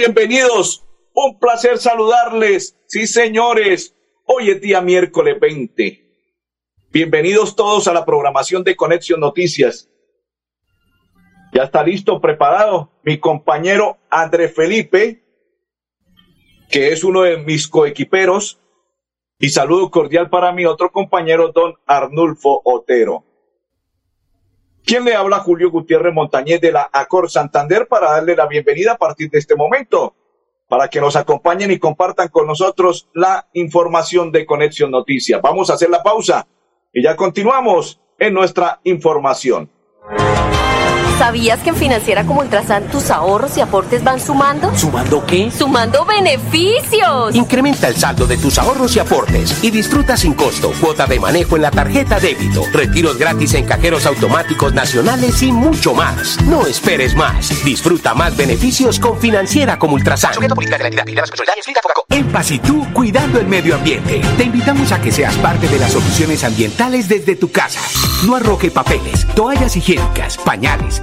Bienvenidos. Un placer saludarles. Sí, señores. Hoy es día miércoles 20. Bienvenidos todos a la programación de Conexión Noticias. Ya está listo, preparado mi compañero André Felipe, que es uno de mis coequiperos. Y saludo cordial para mi otro compañero, don Arnulfo Otero. ¿Quién le habla? Julio Gutiérrez Montañez de la Acor Santander para darle la bienvenida a partir de este momento, para que nos acompañen y compartan con nosotros la información de Conexión Noticias. Vamos a hacer la pausa y ya continuamos en nuestra información. ¿Sabías que en Financiera como Ultrasan tus ahorros y aportes van sumando? ¿Sumando qué? ¡Sumando beneficios! Incrementa el saldo de tus ahorros y aportes y disfruta sin costo cuota de manejo en la tarjeta débito, retiros gratis en cajeros automáticos nacionales y mucho más. No esperes más. Disfruta más beneficios con Financiera como Ultrasan. En Paz y tú, cuidando el medio ambiente. Te invitamos a que seas parte de las soluciones ambientales desde tu casa. No arroje papeles, toallas higiénicas, pañales,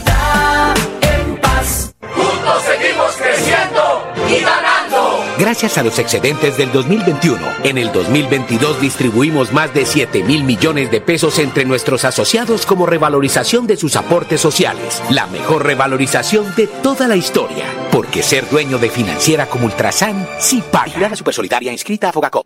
Gracias a los excedentes del 2021, en el 2022 distribuimos más de 7 mil millones de pesos entre nuestros asociados como revalorización de sus aportes sociales. La mejor revalorización de toda la historia. Porque ser dueño de financiera como Ultrasan sí paga. Supersolidaria inscrita a Fogacop.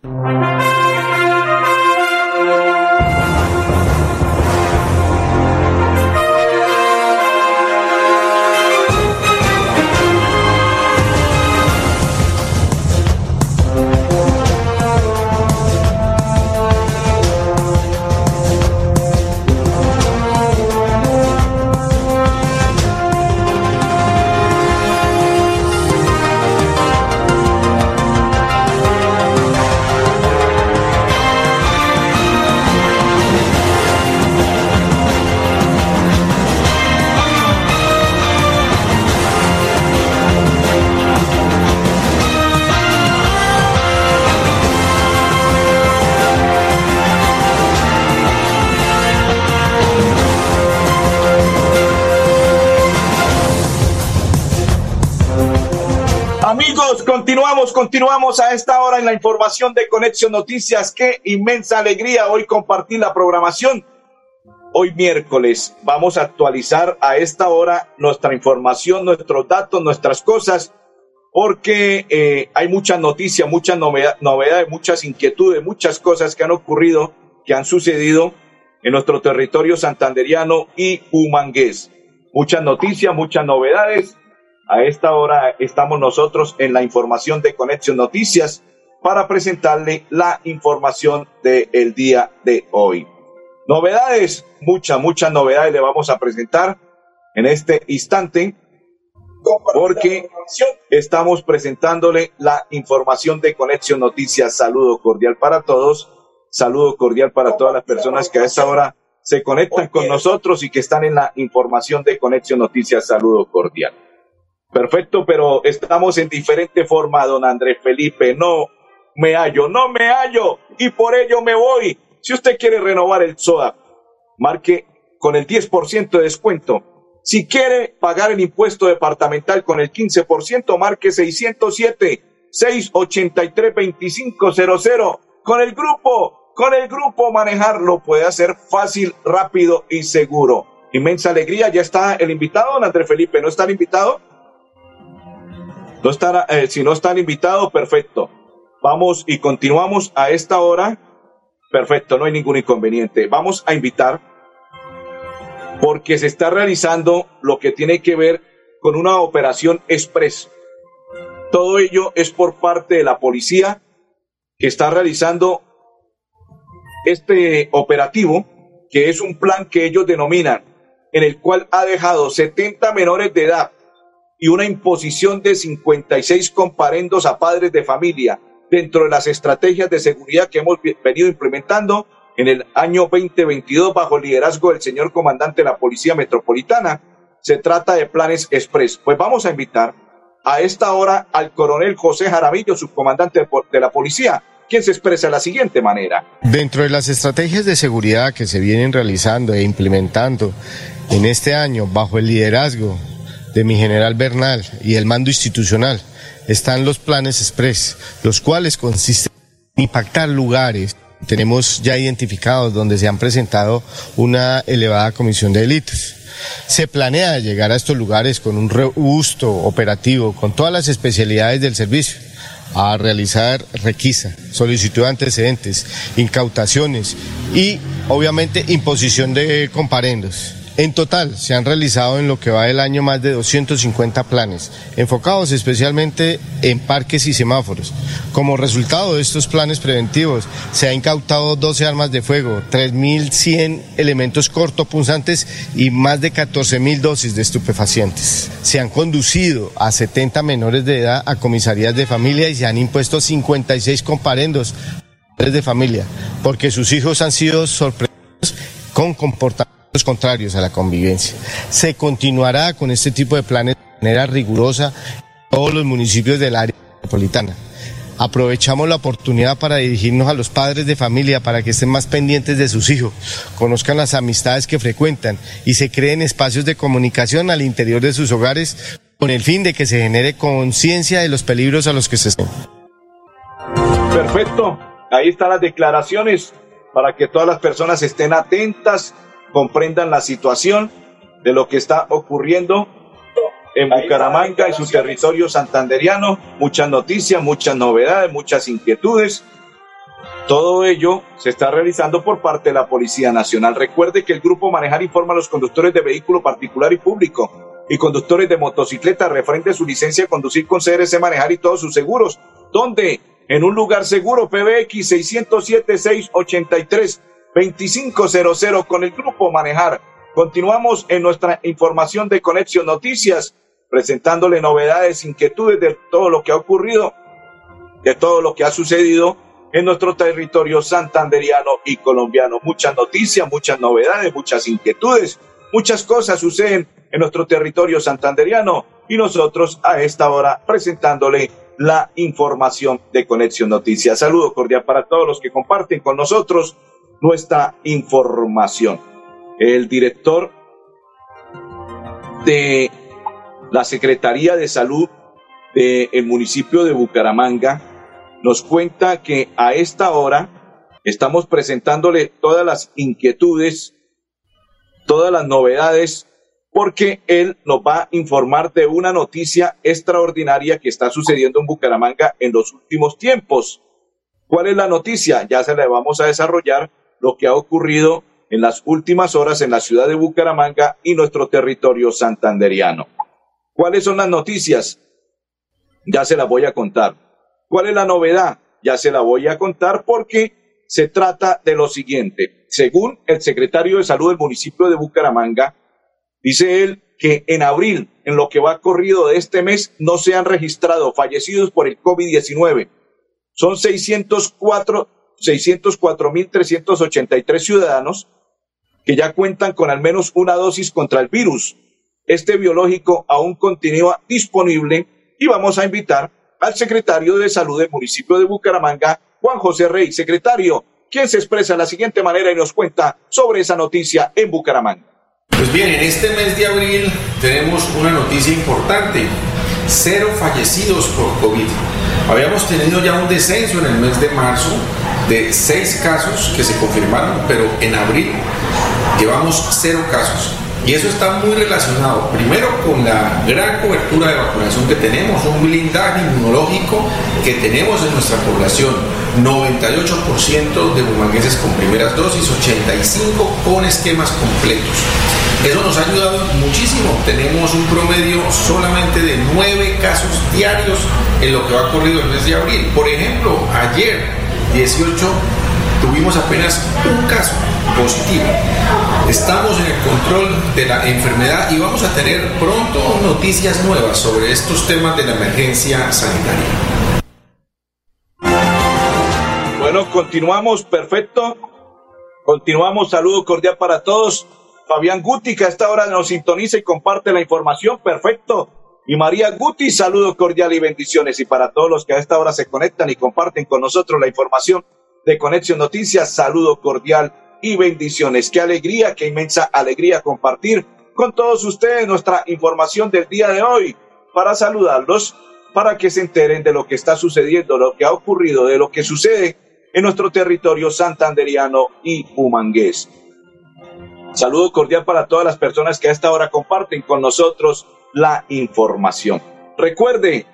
Continuamos, a esta hora en la información de Conexión Noticias. Qué inmensa alegría hoy compartir la programación. Hoy miércoles vamos a actualizar a esta hora nuestra información, nuestros datos, nuestras cosas, porque eh, hay muchas noticias, muchas novedades, muchas inquietudes, muchas cosas que han ocurrido, que han sucedido en nuestro territorio santanderiano y humangués. Muchas noticias, muchas novedades a esta hora estamos nosotros en la información de Conexión Noticias para presentarle la información del día de hoy. Novedades, muchas, muchas novedades le vamos a presentar en este instante porque estamos presentándole la información de Conexión Noticias. Saludo cordial para todos, saludo cordial para todas las personas que a esta hora se conectan con nosotros y que están en la información de Conexión Noticias. Saludo cordial. Perfecto, pero estamos en diferente forma, don Andrés Felipe. No me hallo, no me hallo y por ello me voy. Si usted quiere renovar el SOA, marque con el 10% de descuento. Si quiere pagar el impuesto departamental con el 15%, marque 607 683 2500 con el grupo, con el grupo manejarlo puede hacer fácil, rápido y seguro. Inmensa alegría, ya está el invitado, don André Felipe, ¿no está el invitado? No estará, eh, si no está el invitado, perfecto. Vamos y continuamos a esta hora. Perfecto, no hay ningún inconveniente. Vamos a invitar porque se está realizando lo que tiene que ver con una operación express. Todo ello es por parte de la policía que está realizando este operativo, que es un plan que ellos denominan, en el cual ha dejado 70 menores de edad y una imposición de 56 comparendos a padres de familia dentro de las estrategias de seguridad que hemos venido implementando en el año 2022 bajo el liderazgo del señor comandante de la Policía Metropolitana. Se trata de planes express. Pues vamos a invitar a esta hora al coronel José Jaramillo, subcomandante de la policía, quien se expresa de la siguiente manera. Dentro de las estrategias de seguridad que se vienen realizando e implementando en este año bajo el liderazgo de mi general Bernal y el mando institucional, están los planes express, los cuales consisten en impactar lugares. Tenemos ya identificados donde se han presentado una elevada comisión de delitos. Se planea llegar a estos lugares con un robusto operativo, con todas las especialidades del servicio, a realizar requisa, solicitud de antecedentes, incautaciones y obviamente imposición de comparendos. En total, se han realizado en lo que va del año más de 250 planes, enfocados especialmente en parques y semáforos. Como resultado de estos planes preventivos, se ha incautado 12 armas de fuego, 3.100 elementos cortopunzantes y más de 14.000 dosis de estupefacientes. Se han conducido a 70 menores de edad a comisarías de familia y se han impuesto 56 comparendos de familia, porque sus hijos han sido sorprendidos con comportamientos contrarios a la convivencia. Se continuará con este tipo de planes de manera rigurosa en todos los municipios del área metropolitana. Aprovechamos la oportunidad para dirigirnos a los padres de familia para que estén más pendientes de sus hijos, conozcan las amistades que frecuentan y se creen espacios de comunicación al interior de sus hogares con el fin de que se genere conciencia de los peligros a los que se estén. Perfecto. Ahí están las declaraciones para que todas las personas estén atentas comprendan la situación de lo que está ocurriendo en Bucaramanga y su territorio santanderiano. Muchas noticias, muchas novedades, muchas inquietudes. Todo ello se está realizando por parte de la Policía Nacional. Recuerde que el grupo Manejar informa a los conductores de vehículo particular y público y conductores de motocicleta referente a su licencia de conducir con CRC Manejar y todos sus seguros. ¿Dónde? En un lugar seguro, PBX 607 683 2500 con el grupo Manejar. Continuamos en nuestra información de Conexión Noticias, presentándole novedades, inquietudes de todo lo que ha ocurrido, de todo lo que ha sucedido en nuestro territorio santanderiano y colombiano. Muchas noticias, muchas novedades, muchas inquietudes, muchas cosas suceden en nuestro territorio santanderiano y nosotros a esta hora presentándole la información de Conexión Noticias. Saludo cordial para todos los que comparten con nosotros nuestra información. El director de la Secretaría de Salud del municipio de Bucaramanga nos cuenta que a esta hora estamos presentándole todas las inquietudes, todas las novedades, porque él nos va a informar de una noticia extraordinaria que está sucediendo en Bucaramanga en los últimos tiempos. ¿Cuál es la noticia? Ya se la vamos a desarrollar lo que ha ocurrido en las últimas horas en la ciudad de Bucaramanga y nuestro territorio santanderiano. ¿Cuáles son las noticias? Ya se las voy a contar. ¿Cuál es la novedad? Ya se la voy a contar porque se trata de lo siguiente. Según el secretario de salud del municipio de Bucaramanga, dice él que en abril, en lo que va corrido de este mes, no se han registrado fallecidos por el COVID-19. Son 604 604.383 ciudadanos que ya cuentan con al menos una dosis contra el virus. Este biológico aún continúa disponible y vamos a invitar al secretario de salud del municipio de Bucaramanga, Juan José Rey. Secretario, quien se expresa de la siguiente manera y nos cuenta sobre esa noticia en Bucaramanga. Pues bien, en este mes de abril tenemos una noticia importante. Cero fallecidos por COVID. Habíamos tenido ya un descenso en el mes de marzo de seis casos que se confirmaron, pero en abril llevamos cero casos. Y eso está muy relacionado, primero, con la gran cobertura de vacunación que tenemos, un blindaje inmunológico que tenemos en nuestra población. 98% de bumangueses con primeras dosis, 85 con esquemas completos. Eso nos ha ayudado muchísimo. Tenemos un promedio solamente de 9 casos diarios en lo que va corrido el mes de abril. Por ejemplo, ayer, 18, tuvimos apenas un caso positivo. Estamos en el control de la enfermedad y vamos a tener pronto noticias nuevas sobre estos temas de la emergencia sanitaria. Bueno, continuamos, perfecto. Continuamos, saludo cordial para todos. Fabián Guti, que a esta hora nos sintoniza y comparte la información, perfecto. Y María Guti, saludo cordial y bendiciones. Y para todos los que a esta hora se conectan y comparten con nosotros la información de Conexión Noticias, saludo cordial y bendiciones. Qué alegría, qué inmensa alegría compartir con todos ustedes nuestra información del día de hoy para saludarlos, para que se enteren de lo que está sucediendo, lo que ha ocurrido, de lo que sucede en nuestro territorio santanderiano y humangués. Saludo cordial para todas las personas que a esta hora comparten con nosotros la información. Recuerde,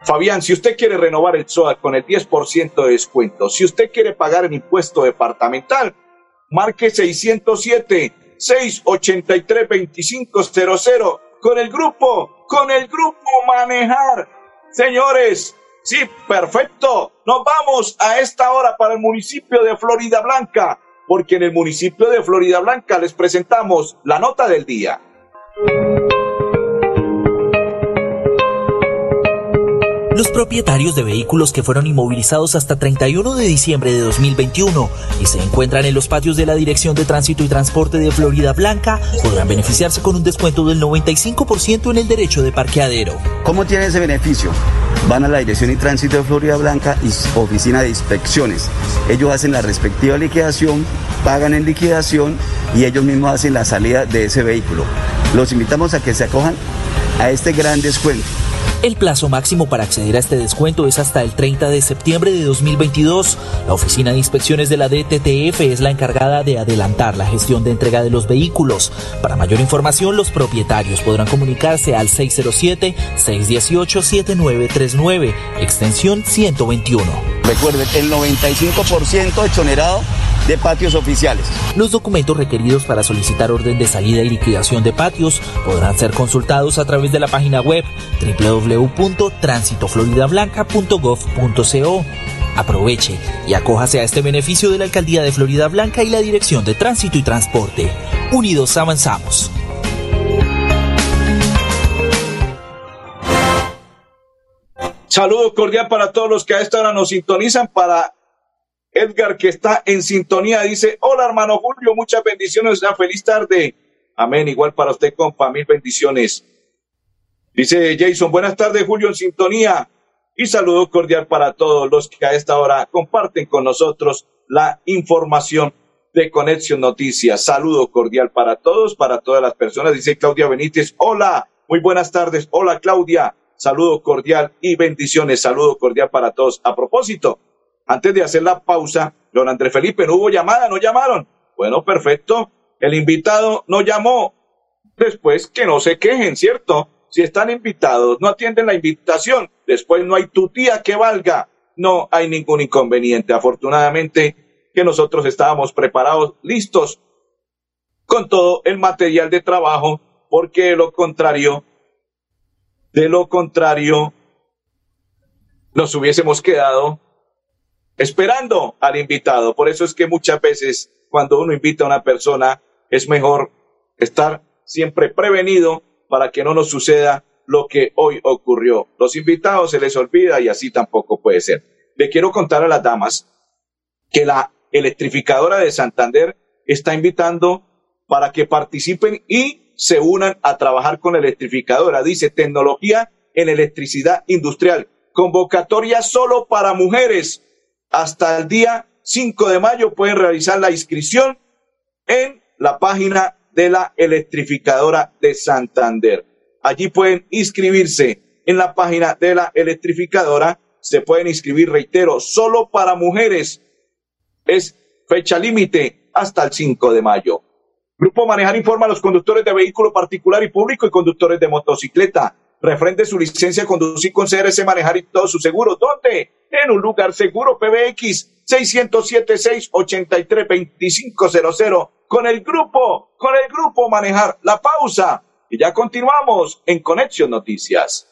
Fabián, si usted quiere renovar el SOA con el 10% de descuento, si usted quiere pagar el impuesto departamental, marque 607 683 2500 con el grupo, con el grupo Manejar. Señores, sí, perfecto. Nos vamos a esta hora para el municipio de Florida Blanca, porque en el municipio de Florida Blanca les presentamos la nota del día. Los propietarios de vehículos que fueron inmovilizados hasta 31 de diciembre de 2021 y se encuentran en los patios de la Dirección de Tránsito y Transporte de Florida Blanca podrán beneficiarse con un descuento del 95% en el derecho de parqueadero. ¿Cómo tiene ese beneficio? Van a la Dirección de Tránsito de Florida Blanca y Oficina de Inspecciones. Ellos hacen la respectiva liquidación, pagan en liquidación y ellos mismos hacen la salida de ese vehículo. Los invitamos a que se acojan a este gran descuento. El plazo máximo para acceder a este descuento es hasta el 30 de septiembre de 2022. La Oficina de Inspecciones de la DTTF es la encargada de adelantar la gestión de entrega de los vehículos. Para mayor información, los propietarios podrán comunicarse al 607-618-7939, extensión 121. Recuerden, el 95% exonerado de patios oficiales. Los documentos requeridos para solicitar orden de salida y liquidación de patios podrán ser consultados a través de la página web www.transitofloridablanca.gov.co. Aproveche y acójase a este beneficio de la Alcaldía de Florida Blanca y la Dirección de Tránsito y Transporte. Unidos avanzamos. Saludo cordial para todos los que a esta hora nos sintonizan. Para Edgar, que está en sintonía, dice: Hola, hermano Julio, muchas bendiciones. Una feliz tarde. Amén. Igual para usted, compa, mil bendiciones. Dice Jason: Buenas tardes, Julio, en sintonía. Y saludo cordial para todos los que a esta hora comparten con nosotros la información de Conexión Noticias. Saludo cordial para todos, para todas las personas. Dice Claudia Benítez: Hola, muy buenas tardes. Hola, Claudia. Saludo cordial y bendiciones. Saludo cordial para todos. A propósito, antes de hacer la pausa, don Andrés Felipe, no hubo llamada, no llamaron. Bueno, perfecto. El invitado no llamó. Después que no se quejen, ¿cierto? Si están invitados, no atienden la invitación. Después no hay tu tía que valga. No hay ningún inconveniente. Afortunadamente que nosotros estábamos preparados, listos con todo el material de trabajo, porque de lo contrario, de lo contrario, nos hubiésemos quedado esperando al invitado. Por eso es que muchas veces cuando uno invita a una persona es mejor estar siempre prevenido para que no nos suceda lo que hoy ocurrió. Los invitados se les olvida y así tampoco puede ser. Le quiero contar a las damas que la electrificadora de Santander está invitando para que participen y se unan a trabajar con la electrificadora. Dice tecnología en electricidad industrial. Convocatoria solo para mujeres hasta el día 5 de mayo pueden realizar la inscripción en la página de la electrificadora de Santander. Allí pueden inscribirse en la página de la electrificadora. Se pueden inscribir, reitero, solo para mujeres. Es fecha límite hasta el 5 de mayo. Grupo Manejar informa a los conductores de vehículo particular y público y conductores de motocicleta. Refrende su licencia conducir con CRC Manejar y todo su seguro. ¿Dónde? En un lugar seguro PBX 607-683-2500 con el grupo, con el grupo Manejar. La pausa y ya continuamos en Conexión Noticias.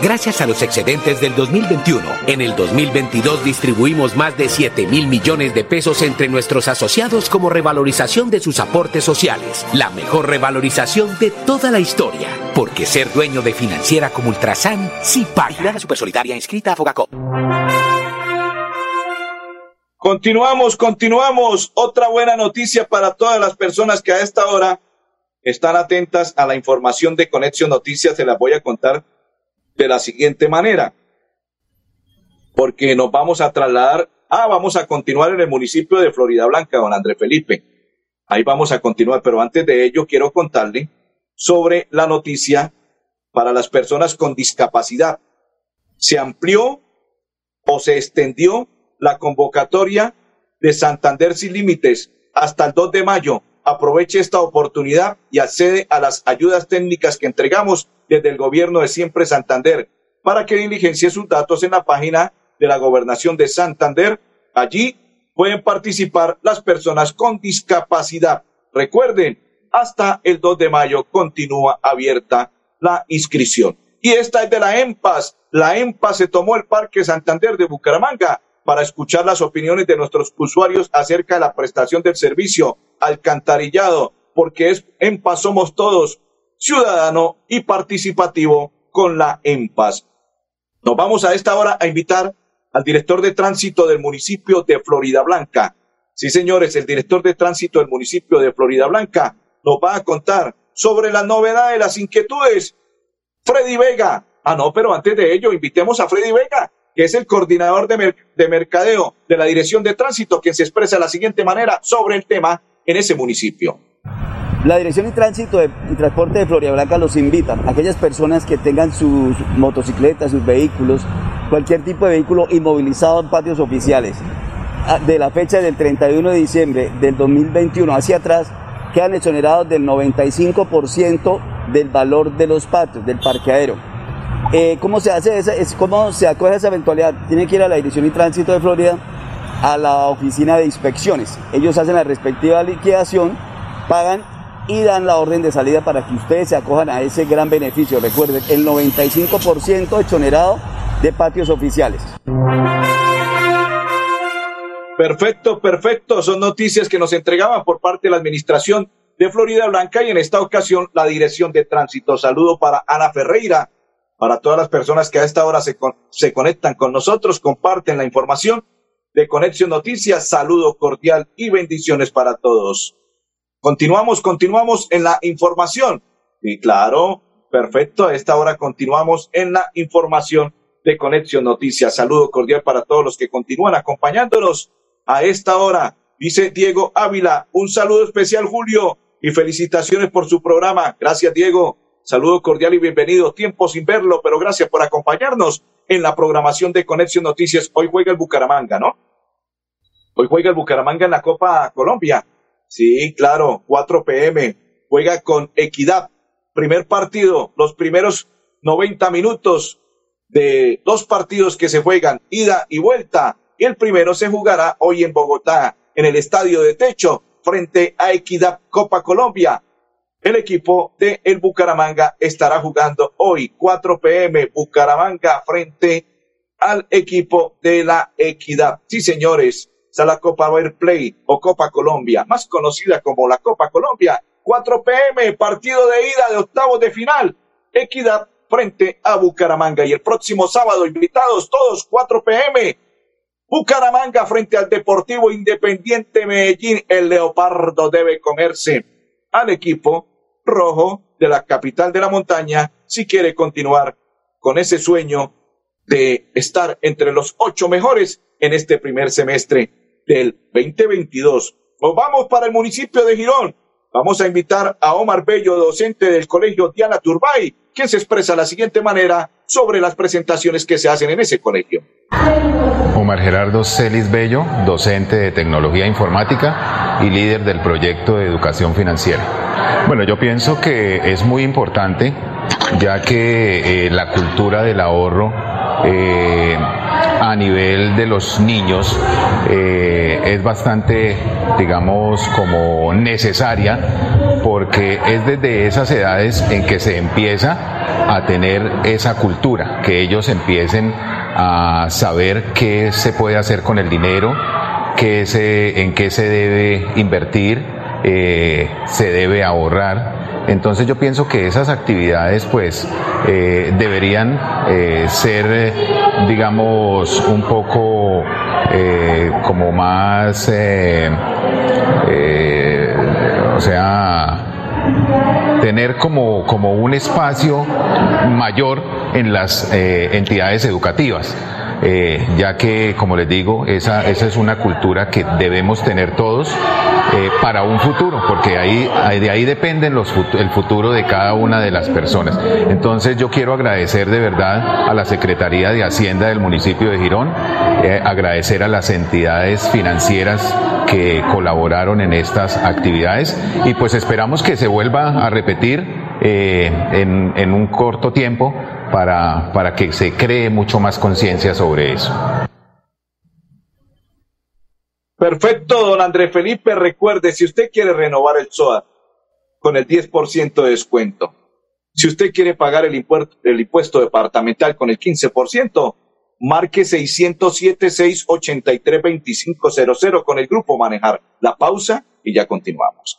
Gracias a los excedentes del 2021, en el 2022 distribuimos más de 7 mil millones de pesos entre nuestros asociados como revalorización de sus aportes sociales. La mejor revalorización de toda la historia. Porque ser dueño de financiera como Ultrasan sí paga. La Supersolidaria inscrita a Fogacop. Continuamos, continuamos. Otra buena noticia para todas las personas que a esta hora están atentas a la información de Conexión Noticias. Se las voy a contar de la siguiente manera. Porque nos vamos a trasladar. Ah, vamos a continuar en el municipio de Florida Blanca, don André Felipe. Ahí vamos a continuar, pero antes de ello quiero contarle sobre la noticia para las personas con discapacidad. Se amplió o se extendió la convocatoria de Santander sin límites hasta el 2 de mayo. Aproveche esta oportunidad y accede a las ayudas técnicas que entregamos desde el gobierno de siempre Santander para que diligencie sus datos en la página de la gobernación de Santander. Allí pueden participar las personas con discapacidad. Recuerden, hasta el 2 de mayo continúa abierta la inscripción. Y esta es de la EMPAS. La EMPAS se tomó el Parque Santander de Bucaramanga para escuchar las opiniones de nuestros usuarios acerca de la prestación del servicio alcantarillado, porque es EMPAS somos todos, ciudadano y participativo con la EMPAS. Nos vamos a esta hora a invitar al director de tránsito del municipio de Florida Blanca. Sí, señores, el director de tránsito del municipio de Florida Blanca nos va a contar sobre la novedad de las inquietudes. Freddy Vega. Ah, no, pero antes de ello, invitemos a Freddy Vega, que es el coordinador de, de mercadeo de la Dirección de Tránsito, quien se expresa de la siguiente manera sobre el tema en ese municipio. La Dirección de Tránsito y Transporte de Florida Blanca los invita a aquellas personas que tengan sus motocicletas, sus vehículos, cualquier tipo de vehículo inmovilizado en patios oficiales. Ah, De la fecha del 31 de diciembre del 2021 hacia atrás, quedan exonerados del 95% del valor de los patios, del parqueadero. Eh, ¿Cómo se hace esa, es, cómo se acoge esa eventualidad? Tiene que ir a la Dirección de Tránsito de Florida, a la oficina de inspecciones. Ellos hacen la respectiva liquidación, pagan y dan la orden de salida para que ustedes se acojan a ese gran beneficio. Recuerden, el 95% exonerado de patios oficiales. Perfecto, perfecto. Son noticias que nos entregaban por parte de la administración de Florida Blanca y en esta ocasión la dirección de tránsito. Saludo para Ana Ferreira, para todas las personas que a esta hora se, con- se conectan con nosotros, comparten la información de Conexión Noticias. Saludo cordial y bendiciones para todos. Continuamos, continuamos en la información. Y claro, perfecto. A esta hora continuamos en la información de Conexión Noticias. Saludo cordial para todos los que continúan acompañándonos a esta hora. Dice Diego Ávila, un saludo especial, Julio, y felicitaciones por su programa. Gracias, Diego. Saludo cordial y bienvenido. Tiempo sin verlo, pero gracias por acompañarnos en la programación de Conexión Noticias. Hoy juega el Bucaramanga, ¿no? Hoy juega el Bucaramanga en la Copa Colombia. Sí, claro, 4 pm. Juega con Equidad. Primer partido, los primeros 90 minutos de dos partidos que se juegan, ida y vuelta. Y el primero se jugará hoy en Bogotá, en el Estadio de Techo, frente a Equidad Copa Colombia. El equipo de el Bucaramanga estará jugando hoy 4 pm Bucaramanga frente al equipo de la Equidad. Sí, señores, está la Copa Play o Copa Colombia, más conocida como la Copa Colombia. 4 pm, partido de ida de octavos de final. Equidad frente a Bucaramanga. Y el próximo sábado, invitados todos, 4 pm. Bucaramanga frente al Deportivo Independiente Medellín. El Leopardo debe comerse al equipo rojo de la capital de la montaña si quiere continuar con ese sueño de estar entre los ocho mejores en este primer semestre del 2022. Nos vamos para el municipio de Girón. Vamos a invitar a Omar Bello, docente del colegio Diana Turbay, quien se expresa de la siguiente manera sobre las presentaciones que se hacen en ese colegio. Omar Gerardo Celis Bello, docente de tecnología informática y líder del proyecto de educación financiera. Bueno, yo pienso que es muy importante ya que eh, la cultura del ahorro eh, a nivel de los niños eh, es bastante, digamos, como necesaria porque es desde esas edades en que se empieza a tener esa cultura, que ellos empiecen a saber qué se puede hacer con el dinero, qué se, en qué se debe invertir, eh, se debe ahorrar. Entonces yo pienso que esas actividades pues eh, deberían eh, ser, digamos, un poco como más, o sea, tener como, como un espacio mayor en las eh, entidades educativas. Eh, ya que, como les digo, esa, esa es una cultura que debemos tener todos eh, para un futuro, porque ahí, de ahí dependen los, el futuro de cada una de las personas. Entonces yo quiero agradecer de verdad a la Secretaría de Hacienda del municipio de Girón, agradecer a las entidades financieras que colaboraron en estas actividades y pues esperamos que se vuelva a repetir en, en un corto tiempo para, para que se cree mucho más conciencia sobre eso. Perfecto, don Andrés Felipe. Recuerde, si usted quiere renovar el SOA con el 10% de descuento, si usted quiere pagar el impuesto, el impuesto departamental con el 15%, marque 607-683-2500 con el grupo Manejar. La pausa y ya continuamos.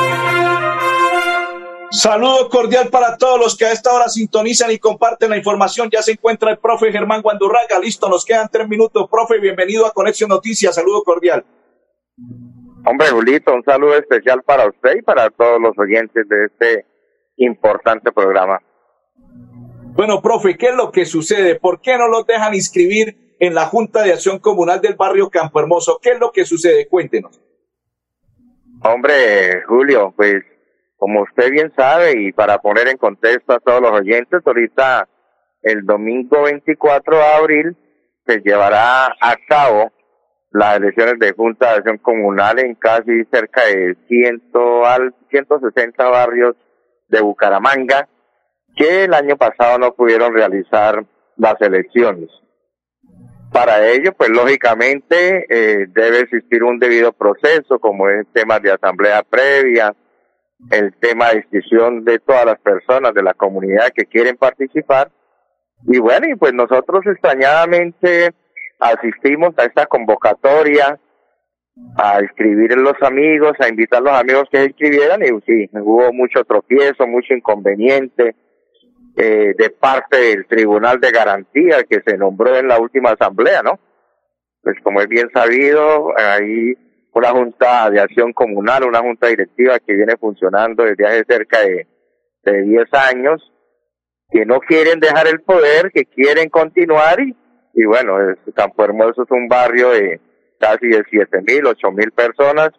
Saludo cordial para todos los que a esta hora sintonizan y comparten la información. Ya se encuentra el profe Germán Guandurraga. Listo, nos quedan tres minutos. Profe, bienvenido a Conexión Noticias. Saludo cordial. Hombre, Julito, un saludo especial para usted y para todos los oyentes de este importante programa. Bueno, profe, ¿qué es lo que sucede? ¿Por qué no los dejan inscribir en la Junta de Acción Comunal del barrio Campo Hermoso? ¿Qué es lo que sucede? Cuéntenos. Hombre, Julio, pues como usted bien sabe y para poner en contexto a todos los oyentes, ahorita el domingo 24 de abril se llevará a cabo las elecciones de Junta de Acción Comunal en casi cerca de 100 al 160 barrios de Bucaramanga que el año pasado no pudieron realizar las elecciones. Para ello, pues lógicamente eh, debe existir un debido proceso, como es temas de asamblea previa, el tema de inscripción de todas las personas de la comunidad que quieren participar. Y bueno, y pues nosotros extrañadamente asistimos a esta convocatoria, a escribir los amigos, a invitar a los amigos que se inscribieran y sí, hubo mucho tropiezo, mucho inconveniente, eh, de parte del Tribunal de Garantía que se nombró en la última asamblea, ¿no? Pues como es bien sabido, hay una junta de acción comunal, una junta directiva que viene funcionando desde hace cerca de, de 10 años, que no quieren dejar el poder, que quieren continuar y, y bueno, Campo Hermoso es un barrio de casi de siete mil, ocho mil personas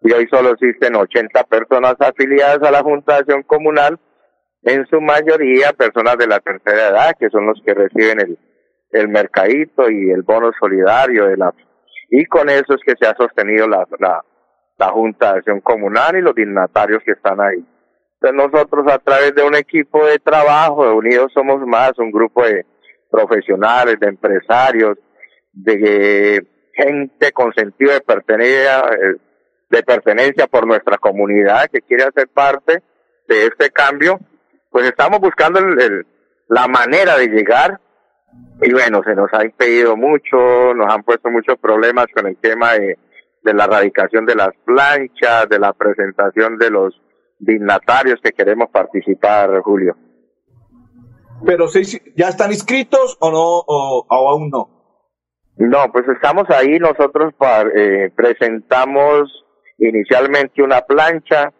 y hoy solo existen 80 personas afiliadas a la Junta de Acción Comunal, en su mayoría personas de la tercera edad, que son los que reciben el, el mercadito y el bono solidario de la y con eso es que se ha sostenido la, la, la Junta de Acción Comunal y los dignatarios que están ahí. Entonces nosotros a través de un equipo de trabajo, de Unidos Somos Más, un grupo de profesionales, de empresarios, de gente con sentido de pertenencia, eh, de pertenencia por nuestra comunidad que quiere hacer parte de este cambio, pues estamos buscando el, la manera de llegar y bueno, se nos ha impedido mucho, nos han puesto muchos problemas con el tema de, de la erradicación de las planchas, de la presentación de los dignatarios que queremos participar, Julio. Pero ¿ya están inscritos o no, o, aún no? No, pues estamos ahí, nosotros eh, presentamos inicialmente una plancha,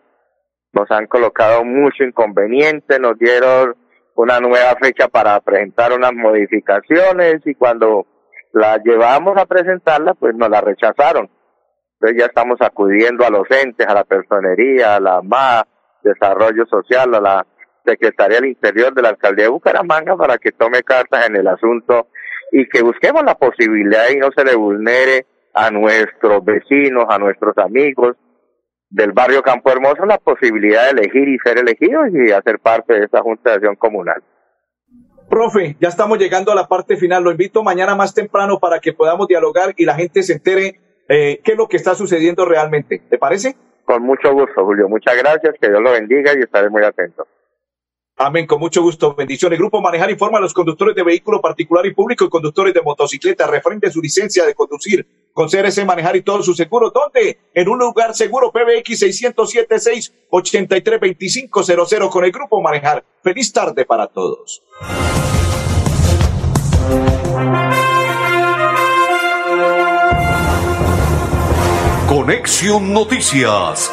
nos han colocado mucho inconveniente, nos dieron una nueva fecha para presentar unas modificaciones y cuando la llevamos a presentarla, pues nos la rechazaron. Entonces ya estamos acudiendo a los entes, a la personería, a la MA, Desarrollo Social, a la Secretaría del Interior de la Alcaldía de Bucaramanga para que tome cartas en el asunto y que busquemos la posibilidad y no se le vulnere a nuestros vecinos, a nuestros amigos del barrio Campo Hermoso la posibilidad de elegir y ser elegidos y hacer parte de esta Junta de Acción Comunal. Profe, ya estamos llegando a la parte final. Lo invito mañana más temprano para que podamos dialogar y la gente se entere eh, qué es lo que está sucediendo realmente. ¿Te parece? Con mucho gusto, Julio. Muchas gracias. Que Dios lo bendiga y estaré muy atento. Amén, con mucho gusto. Bendiciones. Grupo Manejar informa a los conductores de vehículo particular y público y conductores de motocicleta referente a su licencia de conducir con CRC Manejar y todo su seguro. ¿Dónde? En un lugar seguro PBX 607 683 2500 con el Grupo Manejar. Feliz tarde para todos. Conexión Noticias